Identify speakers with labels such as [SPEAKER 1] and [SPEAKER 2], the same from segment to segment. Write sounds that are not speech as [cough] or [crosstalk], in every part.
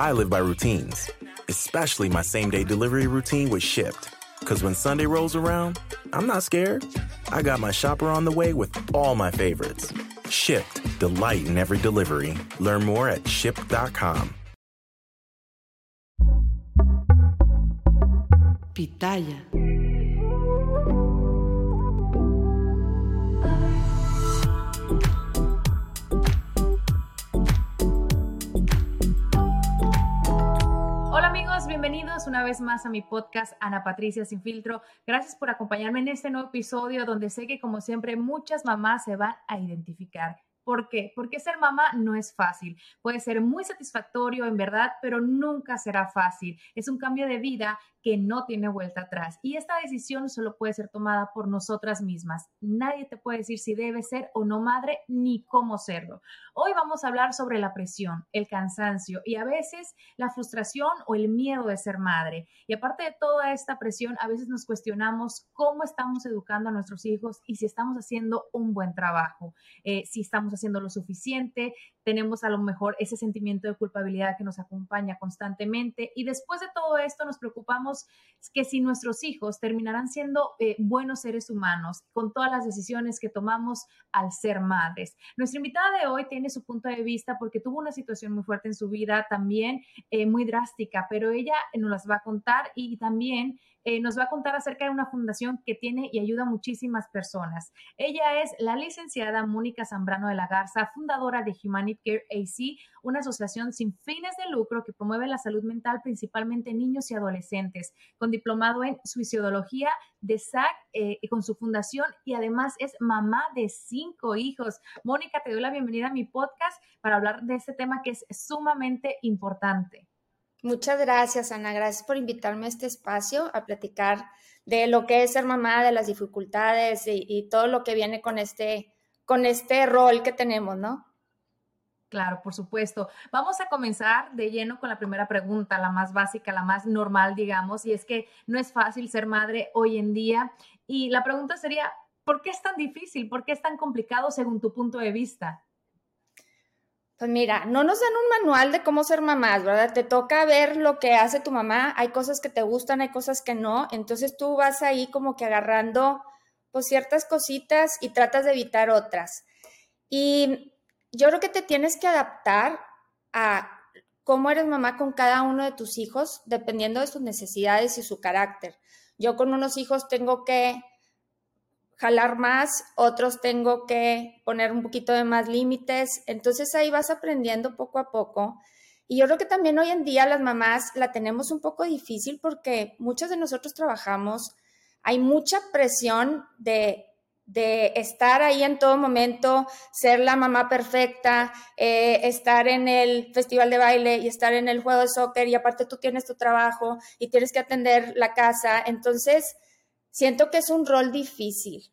[SPEAKER 1] I live by routines, especially my same day delivery routine with Shipped. Because when Sunday rolls around, I'm not scared. I got my shopper on the way with all my favorites. Shipped, delight in every delivery. Learn more at shipped.com.
[SPEAKER 2] Pitaya.
[SPEAKER 3] Una vez más a mi podcast Ana Patricia Sin Filtro. Gracias por acompañarme en este nuevo episodio donde sé que como siempre muchas mamás se van a identificar. ¿Por qué? Porque ser mamá no es fácil. Puede ser muy satisfactorio en verdad, pero nunca será fácil. Es un cambio de vida que no tiene vuelta atrás. Y esta decisión solo puede ser tomada por nosotras mismas. Nadie te puede decir si debes ser o no madre ni cómo serlo. Hoy vamos a hablar sobre la presión, el cansancio y a veces la frustración o el miedo de ser madre. Y aparte de toda esta presión, a veces nos cuestionamos cómo estamos educando a nuestros hijos y si estamos haciendo un buen trabajo, eh, si estamos haciendo lo suficiente, tenemos a lo mejor ese sentimiento de culpabilidad que nos acompaña constantemente y después de todo esto nos preocupamos que si nuestros hijos terminarán siendo eh, buenos seres humanos con todas las decisiones que tomamos al ser madres. Nuestra invitada de hoy tiene su punto de vista porque tuvo una situación muy fuerte en su vida, también eh, muy drástica, pero ella nos las va a contar y también eh, nos va a contar acerca de una fundación que tiene y ayuda a muchísimas personas. Ella es la licenciada Mónica Zambrano de la Garza, fundadora de Humanity Care AC, una asociación sin fines de lucro que promueve la salud mental principalmente en niños y adolescentes, con diplomado en suicidología de SAC eh, con su fundación y además es mamá de cinco hijos. Mónica, te doy la bienvenida a mi podcast para hablar de este tema que es sumamente importante.
[SPEAKER 4] Muchas gracias, Ana. Gracias por invitarme a este espacio a platicar de lo que es ser mamá, de las dificultades y, todo lo que viene con este, con este rol que tenemos, ¿no?
[SPEAKER 3] Claro, por supuesto. Vamos a comenzar de lleno con la primera pregunta, la más básica, la más normal, digamos, y es que no es fácil ser madre hoy en día. Y la pregunta sería, ¿por qué es tan difícil? ¿Por qué es tan complicado según tu punto de vista?
[SPEAKER 4] Pues mira, no nos dan un manual de cómo ser mamás, ¿verdad? Te toca ver lo que hace tu mamá, hay cosas que te gustan, hay cosas que no, entonces tú vas ahí como que agarrando pues ciertas cositas y tratas de evitar otras. Y yo creo que te tienes que adaptar a cómo eres mamá con cada uno de tus hijos, dependiendo de sus necesidades y su carácter. Yo con unos hijos tengo que jalar más, otros tengo que poner un poquito de más límites. Entonces ahí vas aprendiendo poco a poco. Y yo creo que también hoy en día las mamás la tenemos un poco difícil porque muchos de nosotros trabajamos, hay mucha presión de, de estar ahí en todo momento, ser la mamá perfecta, eh, estar en el festival de baile y estar en el juego de soccer y aparte tú tienes tu trabajo y tienes que atender la casa. Entonces, siento que es un rol difícil.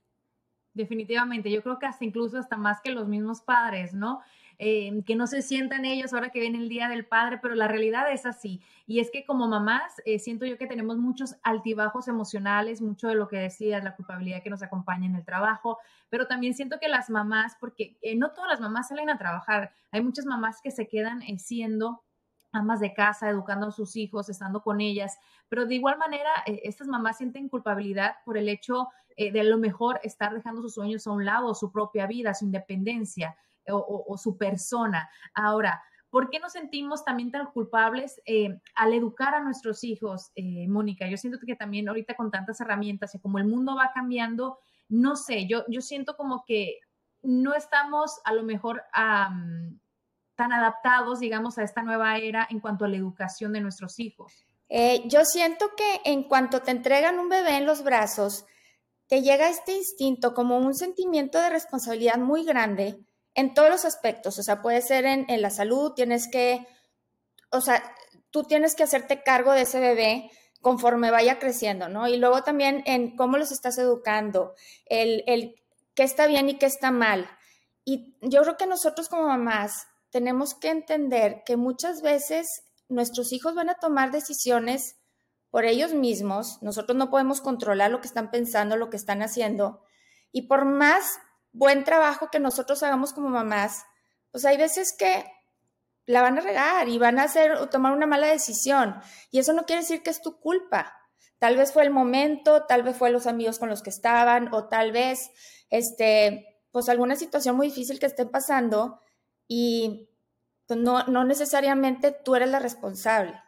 [SPEAKER 3] Definitivamente, yo creo que hasta incluso hasta más que los mismos padres, ¿no? Eh, que no se sientan ellos ahora que viene el Día del Padre, pero la realidad es así. Y es que como mamás, eh, siento yo que tenemos muchos altibajos emocionales, mucho de lo que decías, la culpabilidad que nos acompaña en el trabajo, pero también siento que las mamás, porque eh, no todas las mamás salen a trabajar, hay muchas mamás que se quedan siendo amas de casa, educando a sus hijos, estando con ellas, pero de igual manera, eh, estas mamás sienten culpabilidad por el hecho eh, de a lo mejor estar dejando sus sueños a un lado, su propia vida, su independencia o, o, su persona. Ahora, ¿por qué nos sentimos también tan culpables eh, al educar a nuestros hijos, eh, Mónica? Yo siento que también ahorita con tantas herramientas y como el mundo va cambiando, no sé, yo, yo siento como que no estamos a lo mejor... Um, tan adaptados, digamos, a esta nueva era en cuanto a la educación de nuestros hijos?
[SPEAKER 4] Eh, yo siento que en cuanto te entregan un bebé en los brazos, te llega este instinto como un sentimiento de responsabilidad muy grande en todos los aspectos, o sea, puede ser en, en la salud, tienes que, o sea, tú tienes que hacerte cargo de ese bebé conforme vaya creciendo, ¿no? Y luego también en cómo los estás educando, el, el qué está bien y qué está mal. Y yo creo que nosotros como mamás tenemos que entender que muchas veces nuestros hijos van a tomar decisiones por ellos mismos, nosotros no podemos controlar lo que están pensando, lo que están haciendo, y por más buen trabajo que nosotros hagamos como mamás, pues hay veces que la van a regar y van a hacer o tomar una mala decisión. Y eso no quiere decir que es tu culpa. Tal vez fue el momento, tal vez fue los amigos con los que estaban, o tal vez, este, pues alguna situación muy difícil que estén pasando y pues, no, no necesariamente tú eres la responsable.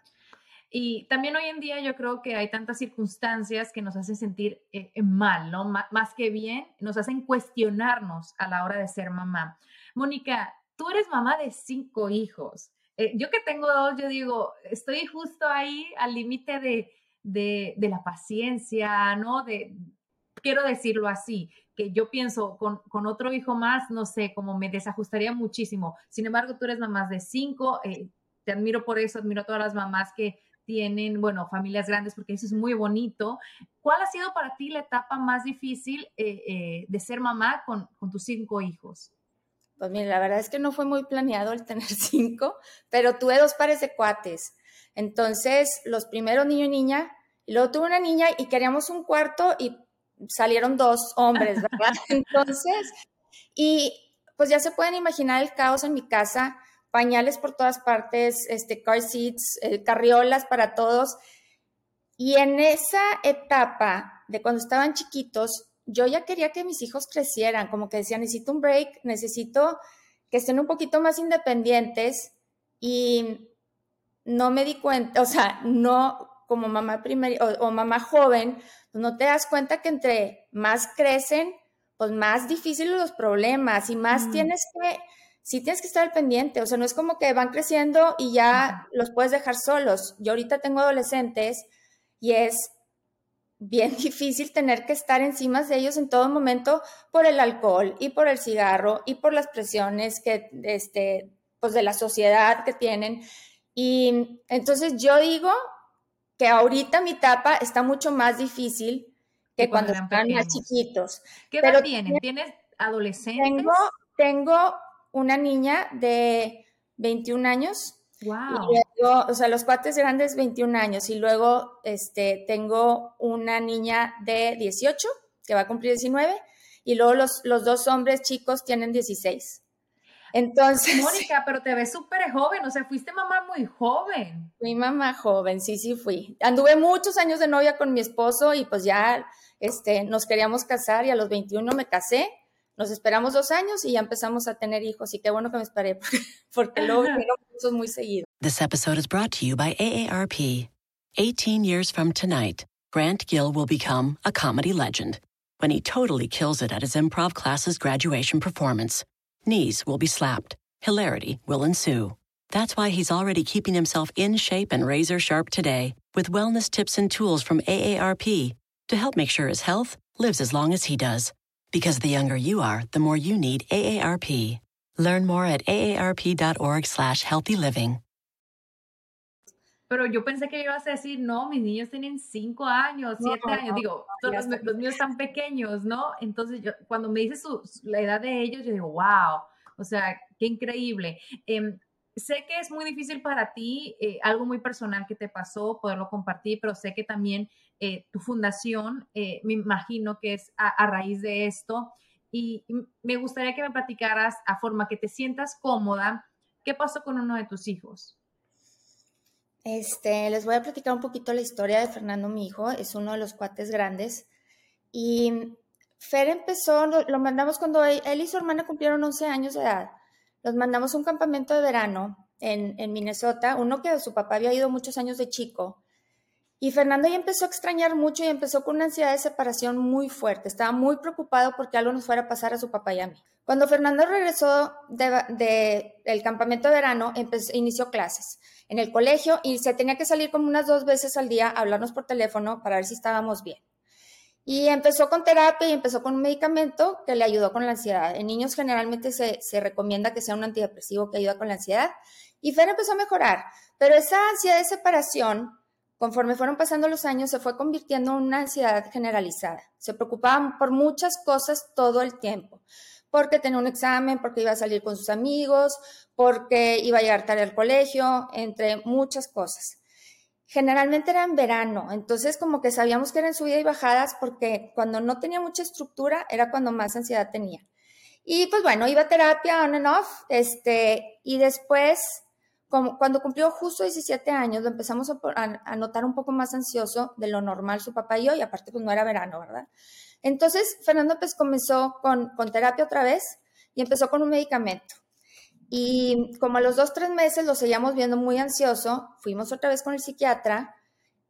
[SPEAKER 3] Y también hoy en día yo creo que hay tantas circunstancias que nos hacen sentir eh, mal, ¿no? más que bien, nos hacen cuestionarnos a la hora de ser mamá. Mónica, tú eres mamá de cinco hijos. Eh, yo que tengo dos, yo digo, estoy justo ahí al límite de, de, de, la paciencia, ¿no? De, quiero decirlo así, que yo pienso con, con, otro hijo más, no sé, como me desajustaría muchísimo. Sin embargo, tú eres mamá de cinco, eh, te admiro por eso, admiro a todas las mamás que tienen, bueno, familias grandes, porque eso es muy bonito. ¿Cuál ha sido para ti la etapa más difícil eh, eh, de ser mamá con, con tus cinco hijos?
[SPEAKER 4] Pues mira, la verdad es que no fue muy planeado el tener [laughs] cinco, pero tuve dos pares de cuates. Entonces, los primeros niño y niña, y luego tuve una niña y queríamos un cuarto y salieron dos hombres, [laughs] ¿verdad? [laughs] Entonces, y pues ya se pueden imaginar el caos en mi casa, pañales por todas partes, este, car seats, eh, carriolas para todos. Y en esa etapa de cuando estaban chiquitos, yo ya quería que mis hijos crecieran, como que decía, necesito un break, necesito que estén un poquito más independientes y no me di cuenta, o sea, no como mamá primera o, mamá joven, pues no te das cuenta que entre más crecen, pues más difíciles los problemas y más mm. tienes que, sí tienes que estar al pendiente, o sea, no es como que van creciendo y ya los puedes dejar solos. Yo ahorita tengo adolescentes y es bien [laughs] difícil tener que estar encima de ellos en todo momento por el alcohol y por el cigarro y por las presiones que, este, pues de la sociedad que tienen. Y entonces yo digo que ahorita mi etapa está mucho más difícil que cuando, están más chiquitos.
[SPEAKER 3] ¿Qué edad tienen? ¿Tienes adolescentes?
[SPEAKER 4] Tengo, tengo una niña de 21 años
[SPEAKER 3] Wow.
[SPEAKER 4] Y luego, o sea, los cuates grandes 21 años y luego este, tengo una niña de 18 que va a cumplir 19 y luego los, los dos hombres chicos tienen 16. Entonces. [laughs]
[SPEAKER 3] Mónica, pero te ves súper joven, o sea, fuiste mamá muy joven.
[SPEAKER 4] Fui mamá joven, sí, sí fui. Anduve muchos años de novia con mi esposo y pues ya este, nos queríamos casar y a los 21 me casé nos esperamos dos años y ya empezamos a tener hijos. Y qué bueno que me esperé, [laughs] porque luego vino cosas muy seguido.
[SPEAKER 5] This episode is brought to you by AARP. 18 years from tonight, Grant Gill will become a comedy legend when he totally kills it at his improv class's graduation performance. Knees will be slapped. Hilarity will ensue. That's why he's already keeping himself in shape and razor sharp today with wellness tips and tools from AARP to help make sure his health lives as long as he does. Because the younger you are, the more you need AARP. Learn more at aarp.org slash healthy living.
[SPEAKER 3] Pero yo pensé que ibas a decir, no, mis niños tienen cinco años, siete no, años. No, digo, no, los, los, míos están pequeños, ¿no? Entonces, yo, cuando me dices la edad de ellos, yo digo, wow, o sea, qué increíble. Eh, sé que es muy difícil para ti, eh, algo muy personal que te pasó, poderlo compartir, pero sé que también eh, tu fundación, eh, me imagino que es a, a, raíz de esto. Y me gustaría que me platicaras a forma que te sientas cómoda, ¿qué pasó con uno de tus hijos?
[SPEAKER 4] Este, les voy a platicar un poquito la historia de Fernando, mi hijo, es uno de los cuates grandes. Y Fer empezó, lo, mandamos cuando él, él, y su hermana cumplieron 11 años de edad. Los mandamos a un campamento de verano en, en Minnesota, uno que su papá había ido muchos años de chico y Fernando ya empezó a extrañar mucho y empezó con una ansiedad de separación muy fuerte. Estaba muy preocupado porque algo nos fuera a pasar a su papá y a mí. Cuando Fernando regresó del de, de campamento de verano, empezó, inició clases en el colegio y se tenía que salir como unas dos veces al día a hablarnos por teléfono para ver si estábamos bien. Y empezó con terapia y empezó con un medicamento que le ayudó con la ansiedad. En niños generalmente se, se recomienda que sea un antidepresivo que ayuda con la ansiedad. Y Fer empezó a mejorar, pero esa ansiedad de separación, conforme fueron pasando los años, se fue convirtiendo en una ansiedad generalizada. Se preocupaban por muchas cosas todo el tiempo porque tenía un examen, porque iba a salir con sus amigos, porque iba a llegar tarde al colegio, entre muchas cosas. Generalmente era en verano, entonces como que sabíamos que eran subidas y bajadas porque cuando no tenía mucha estructura era cuando más ansiedad tenía. Y pues bueno, iba a terapia on and off, este, y después, como, cuando cumplió justo 17 años, lo empezamos a, a, notar un poco más ansioso de lo normal su papá y yo, y aparte pues no era verano, ¿verdad? Entonces, Fernando pues comenzó con, con terapia otra vez y empezó con un medicamento. Y como a los dos, tres meses lo seguíamos viendo muy ansioso, fuimos otra vez con el psiquiatra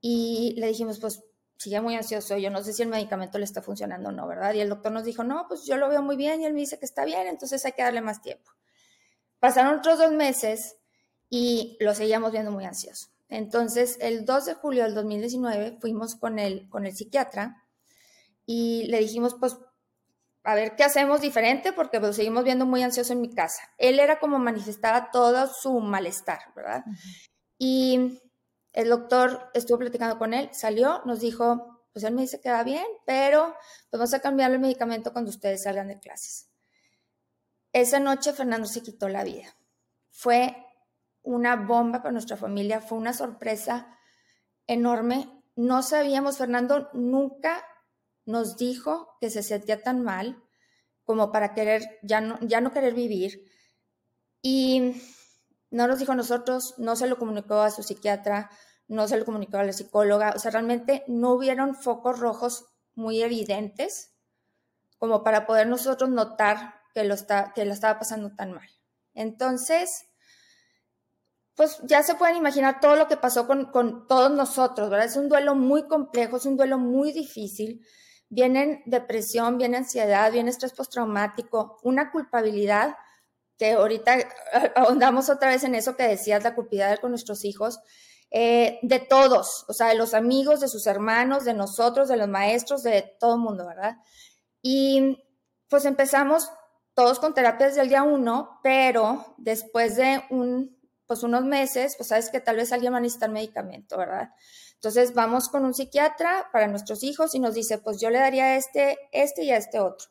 [SPEAKER 4] y le dijimos, pues sigue muy ansioso, yo no sé si el medicamento le está funcionando o no, ¿verdad? Y el doctor nos dijo, no, pues yo lo veo muy bien y él me dice que está bien, entonces hay que darle más tiempo. Pasaron otros dos meses y lo seguíamos viendo muy ansioso. Entonces, el 2 de julio del 2019 fuimos con el, con el psiquiatra y le dijimos, pues, a ver qué hacemos diferente porque lo seguimos viendo muy ansioso en mi casa. Él era como manifestaba todo su malestar, ¿verdad? Y el doctor estuvo platicando con él, salió, nos dijo, pues él me dice que va bien, pero pues vamos a cambiar el medicamento cuando ustedes salgan de clases. Esa noche Fernando se quitó la vida. Fue una bomba para nuestra familia, fue una sorpresa enorme. No sabíamos, Fernando nunca nos dijo que se sentía tan mal como para querer, ya no, ya no querer vivir. Y no nos dijo a nosotros, no se lo comunicó a su psiquiatra, no se lo comunicó a la psicóloga, o sea, realmente no hubieron focos rojos muy evidentes como para poder nosotros notar que lo, está, que lo estaba pasando tan mal. Entonces, pues ya se pueden imaginar todo lo que pasó con, todos nosotros, ¿verdad? Es un duelo muy complejo, es un duelo muy difícil vienen depresión, viene ansiedad, viene estrés postraumático, una culpabilidad, que ahorita [laughs] ahondamos otra vez en eso que decías, la culpabilidad con nuestros hijos, eh, de todos, o sea, de los amigos, de sus hermanos, de nosotros, de los maestros, de todo el mundo, ¿verdad? Y pues empezamos todos con terapia desde el día uno, pero después de un, pues unos meses, pues sabes que tal vez alguien va a necesitar medicamento, ¿verdad? Entonces vamos con un psiquiatra para nuestros hijos y nos dice, pues yo le daría este, este y a este otro.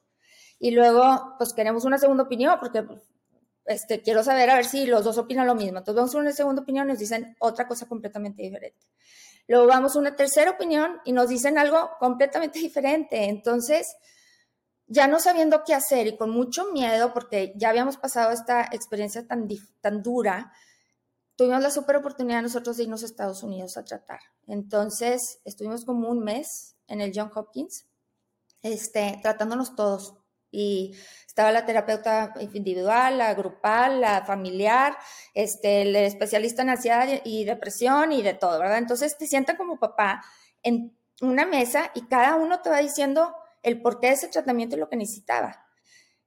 [SPEAKER 4] Y luego, pues queremos una segunda opinión porque este, quiero saber a ver si los dos opinan lo mismo. Entonces vamos a una segunda opinión y nos dicen otra cosa completamente diferente. Luego vamos a una tercera opinión y nos dicen algo completamente [laughs] diferente. Entonces, ya no sabiendo qué hacer y con mucho miedo, porque ya habíamos pasado esta experiencia tan, tan dura, tuvimos la super oportunidad nosotros de irnos a Estados Unidos a tratar. Entonces, estuvimos como un mes en el John Hopkins, este, tratándonos todos. Y estaba la terapeuta individual, la grupal, la familiar, este, el especialista en ansiedad y depresión y de todo, ¿verdad? Entonces te sientan como papá en una mesa y cada uno te va diciendo el porqué de ese tratamiento y lo que necesitaba.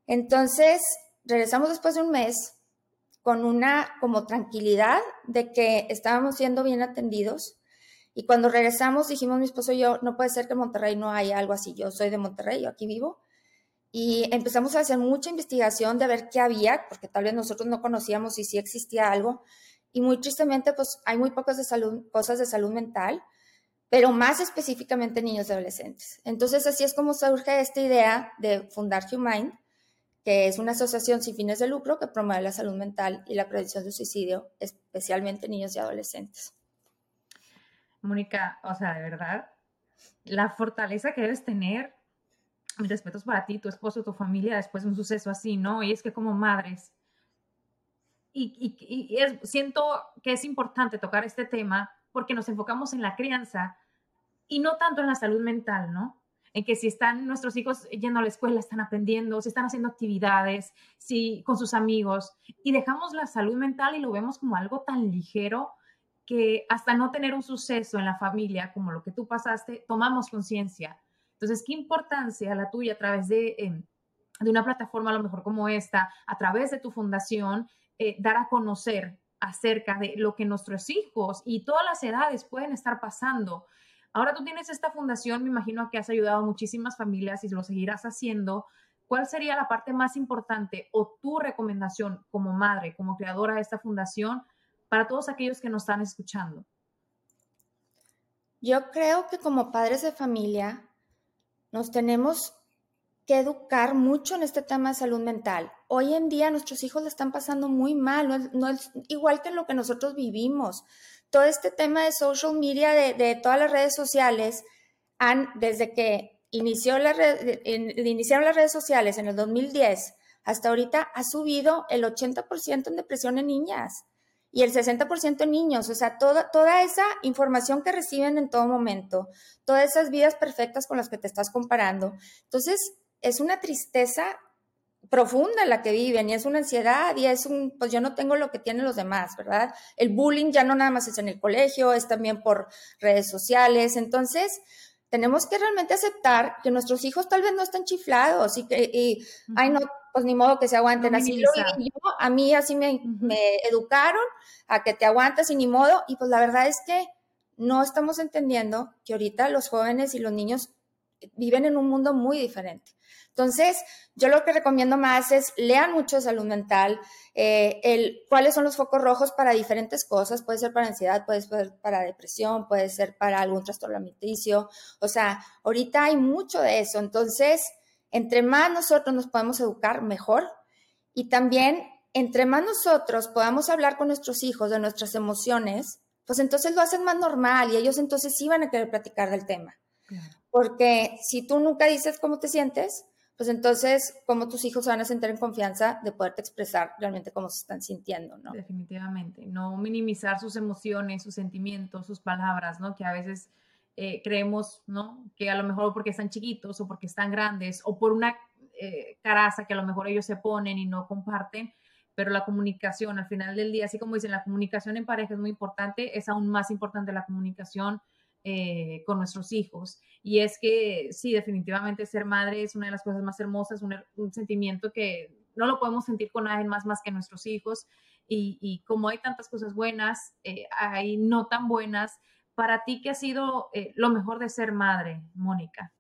[SPEAKER 4] Entonces, regresamos después de un mes con una como tranquilidad de que estábamos siendo bien atendidos. Y cuando regresamos dijimos mi esposo y yo, no puede ser que en Monterrey no haya algo así. Yo soy de Monterrey, yo aquí vivo. Y empezamos a hacer mucha investigación de ver qué había, porque tal vez nosotros no conocíamos si sí existía algo. Y muy tristemente, pues hay muy pocas de salud, cosas de salud mental, pero más específicamente niños y adolescentes. Entonces así es como surge esta idea de fundar Humind, que es una asociación sin fines de lucro que promueve la salud mental y la prevención de suicidio, especialmente niños y adolescentes.
[SPEAKER 3] Mónica, o sea, de verdad, la fortaleza que debes tener, mis respetos para ti, tu esposo, tu familia, después de un suceso así, ¿no? Y es que como madres, y, y, siento que es importante tocar este tema porque nos enfocamos en la crianza y no tanto en la salud mental, ¿no? En que si están nuestros hijos yendo a la escuela, están aprendiendo, si están haciendo actividades, si con sus amigos, y dejamos la salud mental y lo vemos como algo tan ligero que hasta no tener un suceso en la familia como lo que tú pasaste, tomamos conciencia. Entonces, ¿qué importancia la tuya a través de, em, de una plataforma a lo mejor como esta, a través de tu fundación, eh, dar a conocer acerca de lo que nuestros hijos y todas las edades pueden estar pasando? Ahora tú tienes esta fundación, me imagino que has ayudado a muchísimas familias y lo seguirás haciendo. ¿Cuál sería la parte más importante o tu recomendación como madre, como creadora de esta fundación para todos aquellos que nos están escuchando?
[SPEAKER 4] Yo creo que como padres de familia nos tenemos que educar mucho en este tema de salud mental. Hoy en día nuestros hijos le están pasando muy mal, no es, igual que lo que nosotros vivimos. Todo este tema de social media, de, todas las redes sociales, han, desde que inició la iniciaron las redes sociales en el 2010 hasta ahorita, ha subido el 80% en depresión en niñas y el 60% en niños, o sea, toda, toda esa información que reciben en todo momento, todas esas vidas perfectas con las que te estás comparando. Entonces, es una tristeza profunda la que viven y es una ansiedad y es un, pues yo no tengo lo que tienen los demás, ¿verdad? El bullying ya no nada más es en el colegio, es también por redes sociales, entonces tenemos que realmente aceptar que nuestros hijos tal vez no están chiflados y que, y, ay no, pues ni modo que se aguanten. así lo yo, a mí así me, me, educaron a que te aguantas y ni modo. Y pues la verdad es que no estamos entendiendo que ahorita los jóvenes y los niños viven en un mundo muy diferente. Entonces, yo lo que recomiendo más es lean mucho salud mental, eh, el, cuáles son los focos rojos para diferentes cosas, puede ser para ansiedad, puede ser para depresión, puede ser para algún trastorno alimenticio, o sea, ahorita hay mucho de eso, entonces, entre más nosotros nos podemos educar, mejor. Y también, entre más nosotros podamos hablar con nuestros hijos de nuestras emociones, pues entonces lo hacen más normal y ellos entonces sí van a querer platicar del tema. Porque si tú nunca dices cómo te sientes, pues entonces, ¿cómo tus hijos van a sentir en confianza de poderte expresar realmente cómo se están sintiendo, ¿no?
[SPEAKER 3] Definitivamente, no minimizar sus emociones, sus sentimientos, sus palabras, ¿no? Que a veces eh, creemos, ¿no? Que a lo mejor porque están chiquitos o porque están grandes o por una eh, caraza que a lo mejor ellos se ponen y no comparten, pero la comunicación al final del día, así como dicen, la comunicación en pareja es muy importante, es aún más importante la comunicación eh, con nuestros hijos. Y es que sí, definitivamente ser madre es una de las cosas más hermosas, un, sentimiento que no lo podemos sentir con nadie más más que nuestros hijos. Y, como hay tantas cosas buenas, hay no tan buenas, para ti, ¿qué ha sido eh, lo mejor de ser madre, Mónica?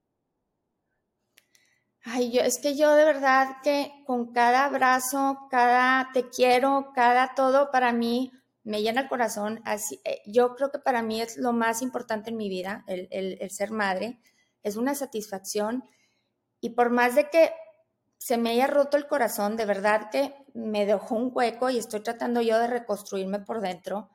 [SPEAKER 4] Ay, yo, es que yo de verdad que con cada abrazo, cada te quiero, cada todo para mí me llena el corazón. Así, eh, yo creo que para mí es lo más importante en mi vida, el, el ser madre. Es una satisfacción. Y por más de que se me haya roto el corazón, de verdad que me dejó un hueco y estoy tratando yo de reconstruirme por dentro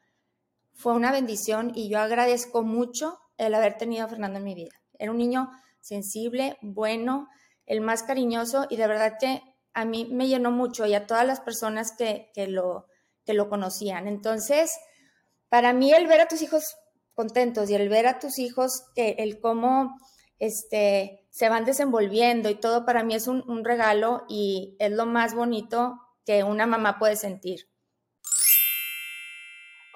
[SPEAKER 4] fue una bendición y yo agradezco mucho el haber tenido a Fernando en mi vida. Era un niño sensible, bueno, el más cariñoso y de verdad que a mí me llenó mucho y a todas las personas que, lo, que lo conocían. Entonces, para mí el ver a tus hijos contentos y el ver a tus hijos, que el cómo este, se van desenvolviendo y todo, para mí es un regalo y es lo más bonito que una mamá puede sentir.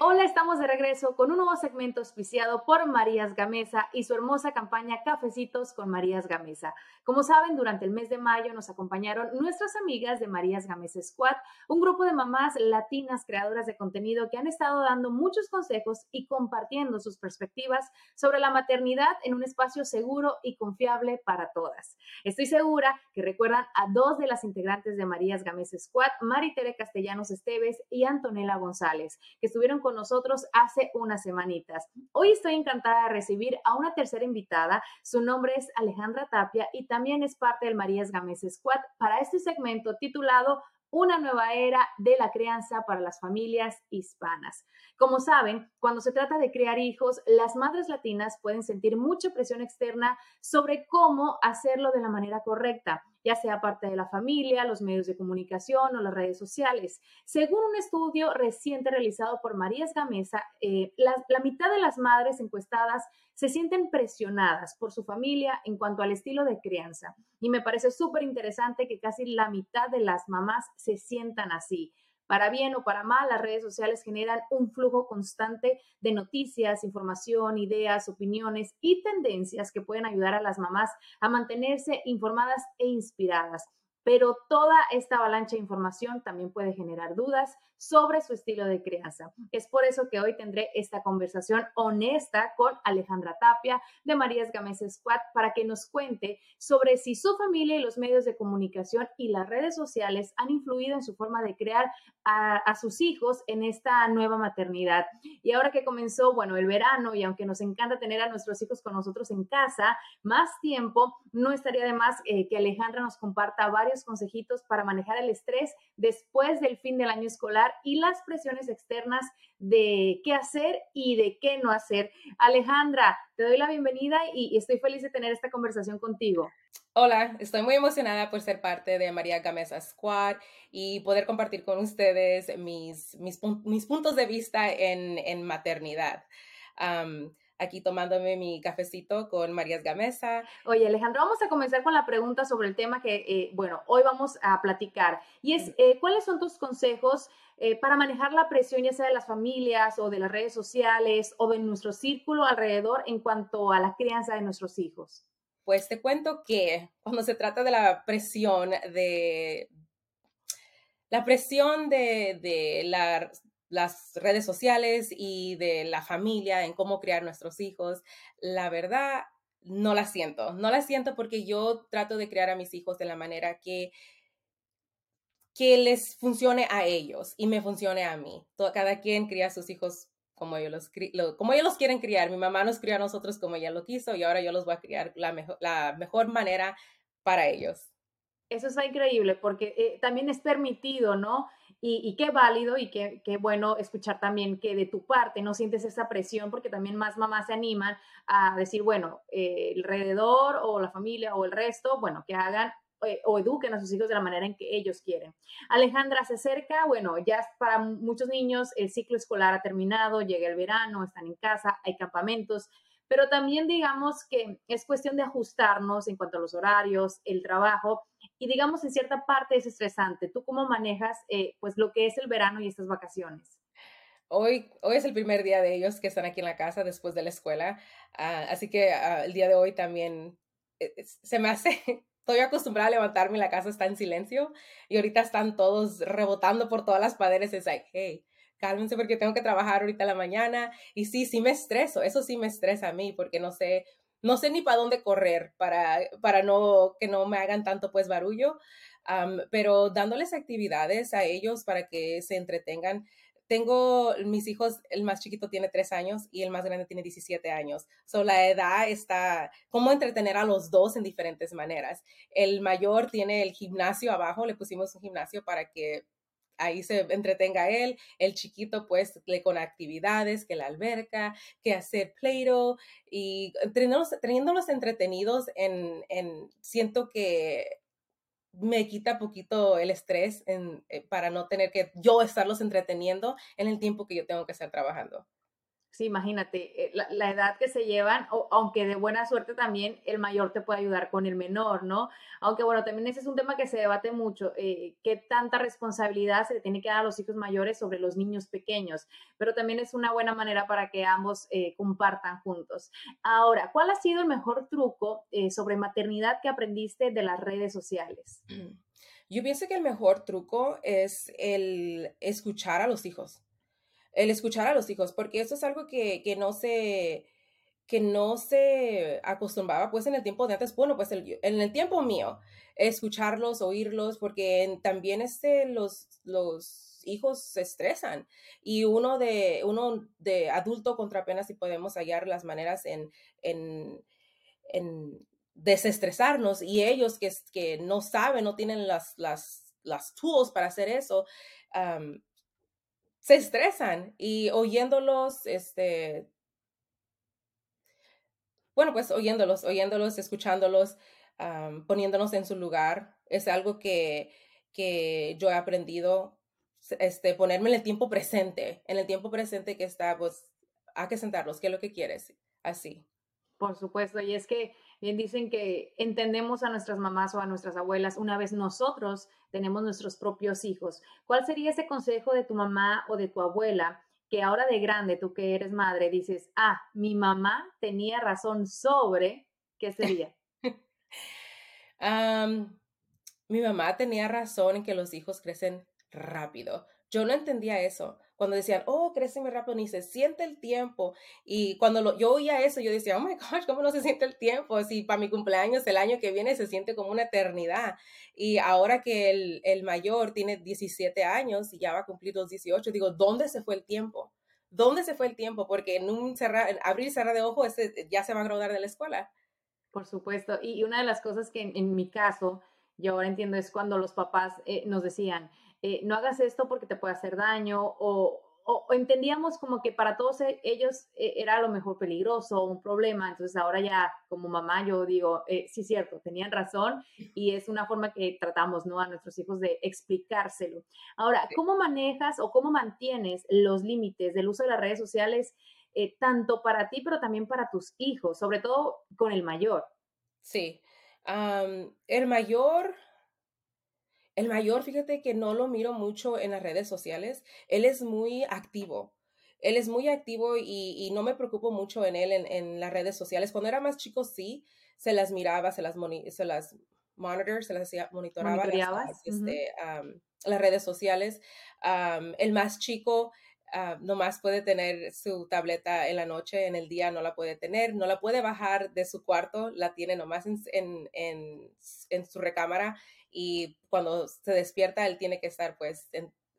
[SPEAKER 3] Hola, estamos de regreso con un nuevo segmento auspiciado por Marías Gamesa y su hermosa campaña Cafecitos con Marías Gamesa. Como saben, durante el mes de mayo nos acompañaron nuestras amigas de Marías Gamesa Squad, un grupo de mamás latinas creadoras de contenido que han estado dando muchos consejos y compartiendo sus perspectivas sobre la maternidad en un espacio seguro y confiable para todas. Estoy segura que recuerdan a dos de las integrantes de Marías Gamesa Squad, Maritere Castellanos Esteves y Antonella González, que estuvieron con nosotros hace unas semanitas. Hoy estoy encantada de recibir a una tercera invitada. Su nombre es Alejandra Tapia y también es parte del Marías Gámez Squad para este segmento titulado una nueva era de la crianza para las familias hispanas. Como saben, cuando se trata de crear hijos, las madres latinas pueden sentir mucha presión externa sobre cómo hacerlo de la manera correcta ya sea parte de la familia, los medios de comunicación o las redes sociales. Según un estudio reciente realizado por Marías Gamesa, eh, la, la mitad de las madres encuestadas se sienten presionadas por su familia en cuanto al estilo de crianza. Y me parece súper interesante que casi la mitad de las mamás se sientan así. Para bien o para mal, las redes sociales generan un flujo constante de noticias, información, ideas, opiniones y tendencias que pueden ayudar a las mamás a mantenerse informadas e inspiradas. Pero toda esta avalancha de información también puede generar dudas sobre su estilo de crianza. Es por eso que hoy tendré esta conversación honesta con Alejandra Tapia de Marías Gámez Squad para que nos cuente sobre si su familia y los medios de comunicación y las redes sociales han influido en su forma de crear a, a sus hijos en esta nueva maternidad. Y ahora que comenzó, bueno, el verano y aunque nos encanta tener a nuestros hijos con nosotros en casa más tiempo, no estaría de más eh, que Alejandra nos comparta varios consejitos para manejar el estrés después del fin del año escolar y las presiones externas de qué hacer y de qué no hacer. Alejandra, te doy la bienvenida y, estoy feliz de tener esta conversación contigo.
[SPEAKER 2] Hola, estoy muy emocionada por ser parte de María Gamesa Squad y poder compartir con ustedes mis, mis, puntos de vista en maternidad aquí tomándome mi cafecito con Marías Gamesa.
[SPEAKER 3] Oye, Alejandro, vamos a comenzar con la pregunta sobre el tema que, eh, bueno, hoy vamos a platicar. Y es, eh, ¿cuáles son tus consejos eh, para manejar la presión, ya sea de las familias o de las redes sociales o de nuestro círculo alrededor en cuanto a la crianza de nuestros hijos?
[SPEAKER 2] Pues te cuento que cuando se trata de la presión de... La presión de, de la las redes sociales y de la familia en cómo criar nuestros hijos, la verdad no la siento. No la siento porque yo trato de criar a mis hijos de la manera que que les funcione a ellos y me funcione a mí. Cada quien cría a sus hijos como ellos los, como ellos los quieren criar. Mi mamá nos crió a nosotros como ella lo quiso y ahora yo los voy a criar la mejor, la mejor manera para ellos.
[SPEAKER 3] Eso está increíble porque eh, también es permitido, ¿no? Y, qué válido y qué, qué, bueno escuchar también que de tu parte no sientes esa presión porque también más mamás se animan a decir, bueno, eh, alrededor o la familia o el resto, bueno, que hagan eh, o eduquen a sus hijos de la manera en que ellos quieren. Alejandra se acerca, bueno, ya para muchos niños el ciclo escolar ha terminado, llega el verano, están en casa, hay campamentos, pero también digamos que es cuestión de ajustarnos en cuanto a los horarios, el trabajo y digamos en cierta parte es estresante. ¿Tú cómo manejas eh, pues lo que es el verano y estas vacaciones?
[SPEAKER 2] Hoy, hoy es el primer día de ellos que están aquí en la casa después de la escuela, ah, así que ah, el día de hoy también eh, se me hace, [laughs] estoy acostumbrada a levantarme y la casa está en silencio y ahorita están todos rebotando por todas las paredes, es like, hey, cálmense porque tengo que trabajar ahorita en la mañana. Y sí, sí me estreso, eso sí me estresa a mí porque no sé, no sé ni para dónde correr para, para no, que no me hagan tanto pues barullo. pero dándoles actividades a ellos para que se entretengan. Tengo mis hijos, el más chiquito tiene tres años y el más grande tiene 17 años. So, la edad está, cómo entretener a los dos en diferentes maneras. El mayor tiene el gimnasio abajo, le pusimos un gimnasio para que ahí se entretenga él, el chiquito pues le con actividades, que la alberca, que hacer play y teniéndolos, entretenidos en, en, siento que me quita poquito el estrés en, eh, para no tener que yo estarlos entreteniendo en el tiempo que yo tengo que estar trabajando.
[SPEAKER 3] Sí, imagínate, eh, la, edad que se llevan, o, aunque de buena suerte también el mayor te puede ayudar con el menor, ¿no? Aunque bueno, también ese es un tema que se debate mucho, eh, qué tanta responsabilidad se le tiene que dar a los hijos mayores sobre los niños pequeños, pero también es una buena manera para que ambos eh, compartan juntos. Ahora, ¿cuál ha sido el mejor truco sobre maternidad que aprendiste de las redes sociales?
[SPEAKER 2] Yo pienso que el mejor truco es el escuchar a los hijos el escuchar a los hijos, porque eso es algo que, que no se que no se acostumbraba pues en el tiempo de antes, bueno, pues en el tiempo mío, escucharlos, oírlos, porque también este, los, los hijos se estresan y uno de, uno de adulto contra apenas si podemos hallar las maneras en, en, en desestresarnos y ellos que, que no saben, no tienen las, las, las tools para hacer eso, se estresan y oyéndolos, este, bueno, pues oyéndolos, oyéndolos, escuchándolos, poniéndonos en su lugar, es algo que, que yo he aprendido, este, ponerme en el tiempo presente, en el tiempo presente que está, pues, hay que sentarlos, ¿qué es lo que quieres? Así.
[SPEAKER 3] Por supuesto, y es que bien dicen que entendemos a nuestras mamás o a nuestras abuelas una vez nosotros tenemos nuestros propios hijos. ¿Cuál sería ese consejo de tu mamá o de tu abuela que ahora de grande, tú que eres madre, dices, ah, mi mamá tenía razón sobre, ¿qué sería? [laughs]
[SPEAKER 2] mi mamá tenía razón en que los hijos crecen rápido, Yo no entendía eso. Cuando decían, oh, crece muy rápido, ni se siente el tiempo. Y cuando yo oía eso, yo decía, oh my [laughs] gosh, ¿cómo no se siente el tiempo? Si para mi cumpleaños, el año que viene, se siente como una eternidad. Y ahora que el, el mayor tiene 17 años y ya va a cumplir los 18, digo, ¿dónde se fue el tiempo? ¿Dónde se fue el tiempo? Porque en un cerrar, en abrir y cerrar de ojo, ese ya se va a graduar de la escuela.
[SPEAKER 3] Por supuesto. Y una de las cosas que en, mi caso, yo ahora entiendo, es cuando los papás eh, nos decían, eh, no hagas esto porque te puede hacer daño o, o, entendíamos como que para todos e, ellos eh, era a lo mejor peligroso, un problema, entonces ahora ya como mamá yo digo, eh, sí, cierto, tenían razón y es una forma que tratamos, ¿no? A nuestros hijos de explicárselo. Ahora, ¿cómo manejas o cómo mantienes los límites del uso de las redes sociales, eh, tanto para ti, pero también para tus hijos, sobre todo con el mayor?
[SPEAKER 2] Sí, el mayor el mayor, fíjate que no lo miro mucho en las redes sociales. Él es muy activo. Él es muy activo y, no me preocupo mucho en él en, las redes sociales. Cuando era más chico, sí, se las miraba, se las, se las monitor, se las hacía, monitoraba las, este, las redes sociales. el más chico uh, nomás puede tener su tableta en la noche, en el día no la puede tener, no la puede bajar de su cuarto, la tiene nomás en, en su recámara y cuando se despierta él tiene que estar pues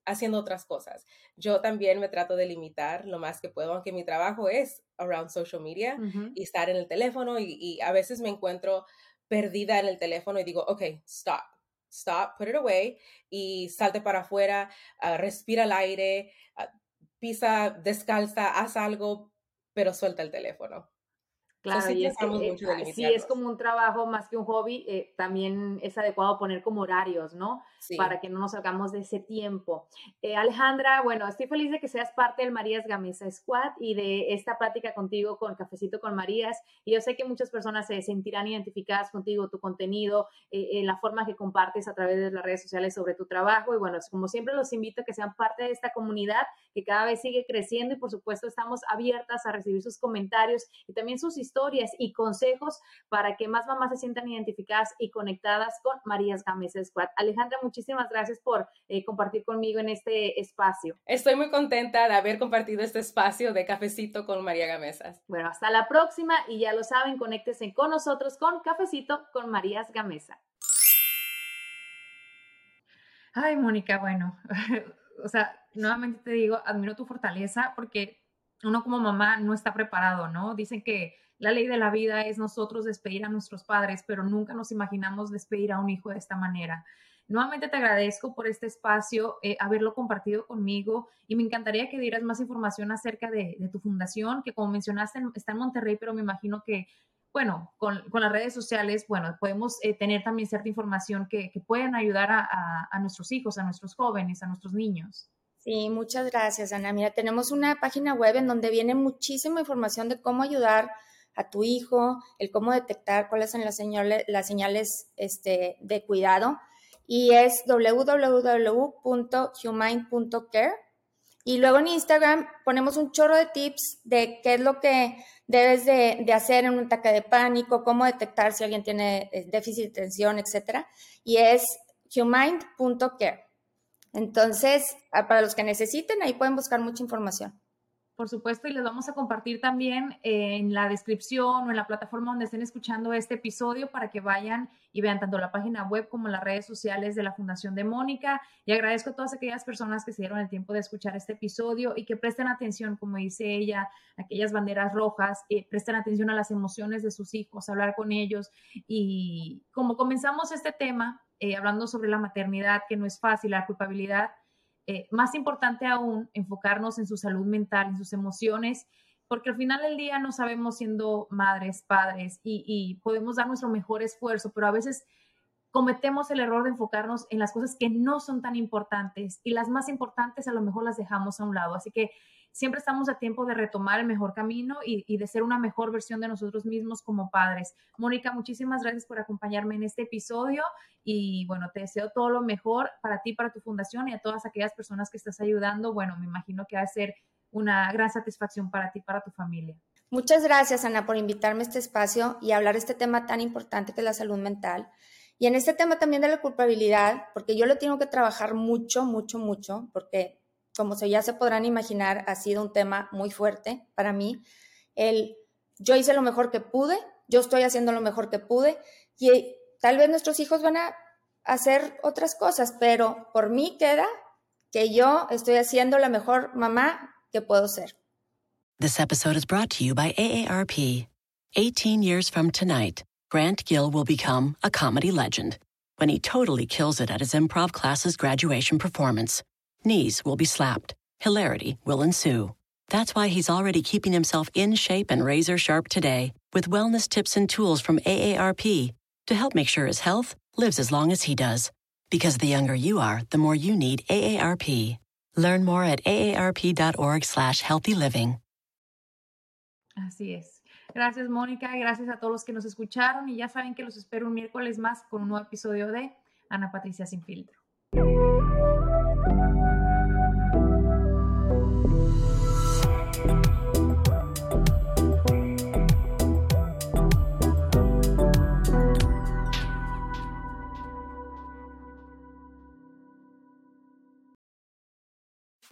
[SPEAKER 2] haciendo otras cosas. Yo también me trato de limitar lo más que puedo, aunque mi trabajo es around social media y estar en el teléfono y, a veces me encuentro perdida en el teléfono y digo, ok, stop, stop, put it away y salte para afuera, uh, respira el aire, uh, pisa descalza, haz algo, pero suelta el teléfono.
[SPEAKER 3] Claro, sí, es, eh, es como un trabajo más que un hobby, eh, también es adecuado poner como horarios, ¿no? Para que no nos salgamos de ese tiempo. Eh, Alejandra, bueno, estoy feliz de que seas parte del Marías Gamesa Squad y de esta plática contigo con Cafecito con Marías. Y yo sé que muchas personas se sentirán identificadas contigo, tu contenido, la forma que compartes a través de las redes sociales sobre tu trabajo. Y bueno, como siempre los invito a que sean parte de esta comunidad que cada vez sigue creciendo y por supuesto estamos abiertas a recibir sus comentarios y también sus historias historias y consejos para que más mamás se sientan identificadas y conectadas con Marías Gámez Squad. Alejandra, muchísimas gracias por eh, compartir conmigo en este espacio.
[SPEAKER 2] Estoy muy contenta de haber compartido este espacio de cafecito con María Gamesas.
[SPEAKER 3] Bueno, hasta la próxima y ya lo saben, conéctense con nosotros con Cafecito con Marías Gamesa. Ay, Mónica, bueno, [laughs] o sea, nuevamente te digo, admiro tu fortaleza porque uno como mamá no está preparado, ¿no? Dicen que la ley de la vida es nosotros despedir a nuestros padres, pero nunca nos imaginamos despedir a un hijo de esta manera. Nuevamente te agradezco por este espacio, eh, haberlo compartido conmigo y me encantaría que dieras más información acerca de, tu fundación, que como mencionaste está en Monterrey, pero me imagino que, bueno, con, las redes sociales, bueno, podemos eh, tener también cierta información que, que pueden ayudar a nuestros hijos, a nuestros jóvenes, a nuestros niños.
[SPEAKER 4] Sí, muchas gracias, Ana. Mira, tenemos una página web en donde viene muchísima información de cómo ayudar a tu hijo, el cómo detectar cuáles son las señales, las señales este, de cuidado. Y es www.humine.care. Y luego en Instagram ponemos un chorro de tips de qué es lo que debes de, hacer en un ataque de pánico, cómo detectar si alguien tiene eh, déficit de atención, etc. Y es humind.care. Entonces, para los que necesiten, ahí pueden buscar mucha información
[SPEAKER 3] por supuesto, y les vamos a compartir también en la descripción o en la plataforma donde estén escuchando este episodio para que vayan y vean tanto la página web como las redes sociales de la Fundación de Mónica. Y agradezco a todas aquellas personas que se dieron el tiempo de escuchar este episodio y que presten atención, como dice ella, aquellas banderas rojas, eh, presten atención a las emociones de sus hijos, hablar con ellos. Y como comenzamos este tema, eh, hablando sobre la maternidad, que no es fácil, la culpabilidad, eh, más importante aún, enfocarnos en su salud mental, en sus emociones, porque al final del día no sabemos siendo madres, padres y, podemos dar nuestro mejor esfuerzo, pero a veces cometemos el error de enfocarnos en las cosas que no son tan importantes y las más importantes a lo mejor las dejamos a un lado. Así que siempre estamos a tiempo de retomar el mejor camino y, de ser una mejor versión de nosotros mismos como padres. Mónica, muchísimas gracias por acompañarme en este episodio y bueno, te deseo todo lo mejor para ti, para tu fundación y a todas aquellas personas que estás ayudando. Bueno, me imagino que va a ser una gran satisfacción para ti, para tu familia.
[SPEAKER 4] Muchas gracias, Ana, por invitarme a este espacio y hablar de este tema tan importante que es la salud mental. Y en este tema también de la culpabilidad, porque yo lo tengo que trabajar mucho, mucho, mucho, porque como ya se podrán imaginar, ha sido un tema muy fuerte para mí. El, yo hice lo mejor que pude, yo estoy haciendo lo mejor que pude y tal vez nuestros hijos van a hacer otras cosas, pero por mí queda que yo estoy haciendo la mejor mamá que puedo ser.
[SPEAKER 5] This episode is brought to you by AARP. 18 years from tonight, Grant Gill will become a comedy legend when he totally kills it at his improv class's graduation performance. Knees will be slapped. Hilarity will ensue. That's why he's already keeping himself in shape and razor sharp today with wellness tips and tools from AARP to help make sure his health lives as long as he does. Because the younger you are, the more you need AARP. Learn more at aarp.org slash healthy living.
[SPEAKER 3] Así es. Gracias, Mónica. Gracias a todos los que nos escucharon. Y ya saben que los espero un miércoles más con un nuevo episodio de Ana Patricia Sin Filtro.